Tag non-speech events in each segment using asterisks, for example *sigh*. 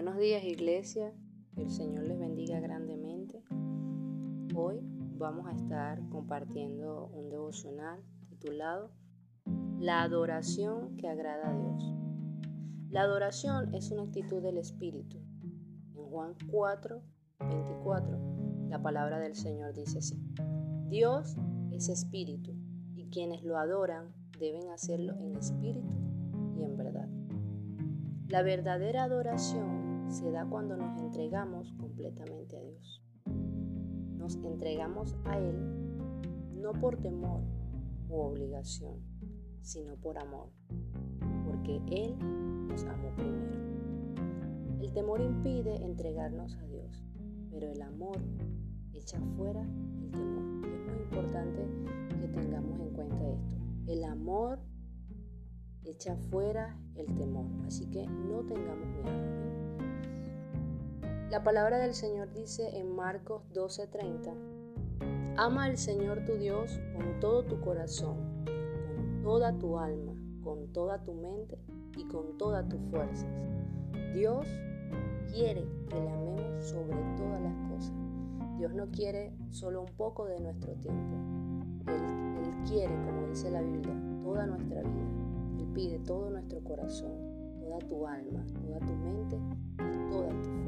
días iglesia, el Señor les bendiga grandemente. Hoy vamos a estar compartiendo un devocional titulado La adoración que agrada a Dios. La adoración es una actitud del Espíritu. En Juan 4, 24, la palabra del Señor dice así. Dios es espíritu y quienes lo adoran deben hacerlo en espíritu y en verdad. La verdadera adoración se da cuando nos entregamos completamente a Dios. Nos entregamos a Él no por temor u obligación, sino por amor, porque Él nos amó primero. El temor impide entregarnos a Dios, pero el amor echa fuera el temor. Es muy importante que tengamos en cuenta esto. El amor echa fuera el temor. Así que no tengamos miedo. La palabra del Señor dice en Marcos 12:30, ama al Señor tu Dios con todo tu corazón, con toda tu alma, con toda tu mente y con todas tus fuerzas. Dios quiere que le amemos sobre todas las cosas. Dios no quiere solo un poco de nuestro tiempo. Él, él quiere, como dice la Biblia, toda nuestra vida pide todo nuestro corazón, toda tu alma, toda tu mente y toda tu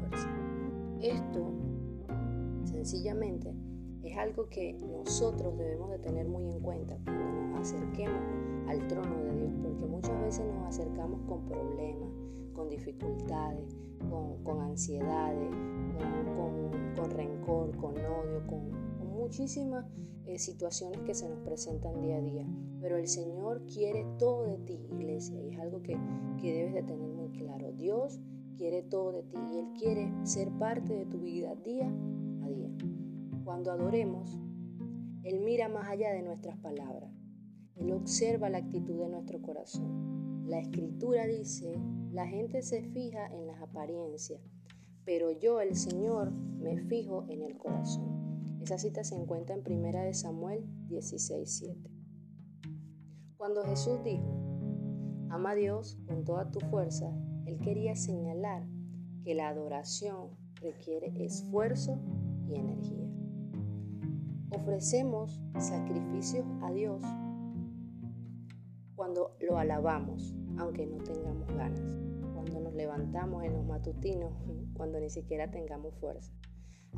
sencillamente, es algo que nosotros debemos de tener muy en cuenta cuando nos acerquemos al trono de Dios, porque muchas veces nos acercamos con problemas, con dificultades, con, ansiedades, con, rencor, con odio, con muchísimas eh, situaciones que se nos presentan día a día, pero el Señor quiere todo de ti, iglesia, y es algo que, que debes de tener muy claro. Dios quiere todo de ti y Él quiere ser parte de tu vida día Cuando adoremos, Él mira más allá de nuestras palabras. Él observa la actitud de nuestro corazón. La escritura dice, la gente se fija en las apariencias, pero yo, el Señor, me fijo en el corazón. Esa cita se encuentra en 1 Samuel 16:7. Cuando Jesús dijo, ama a Dios con toda tu fuerza, él quería señalar que la adoración requiere esfuerzo y energía. Ofrecemos sacrificios a Dios cuando lo alabamos, aunque no tengamos ganas, cuando nos levantamos en los matutinos, *laughs* cuando ni siquiera tengamos fuerza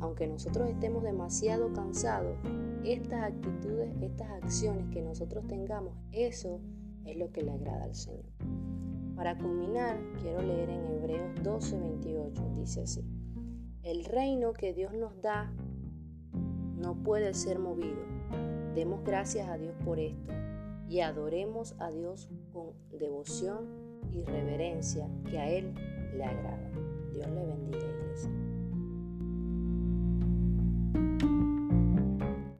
aunque nosotros estemos demasiado cansados, estas actitudes, estas acciones que nosotros tengamos, eso es lo que le agrada al Señor. Para culminar, quiero leer en Hebreos 12:28, dice así, el reino que Dios nos da no puede ser movido. Demos gracias a Dios por esto y adoremos a Dios con devoción y reverencia que a Él le agrada. Dios le bendiga, iglesia.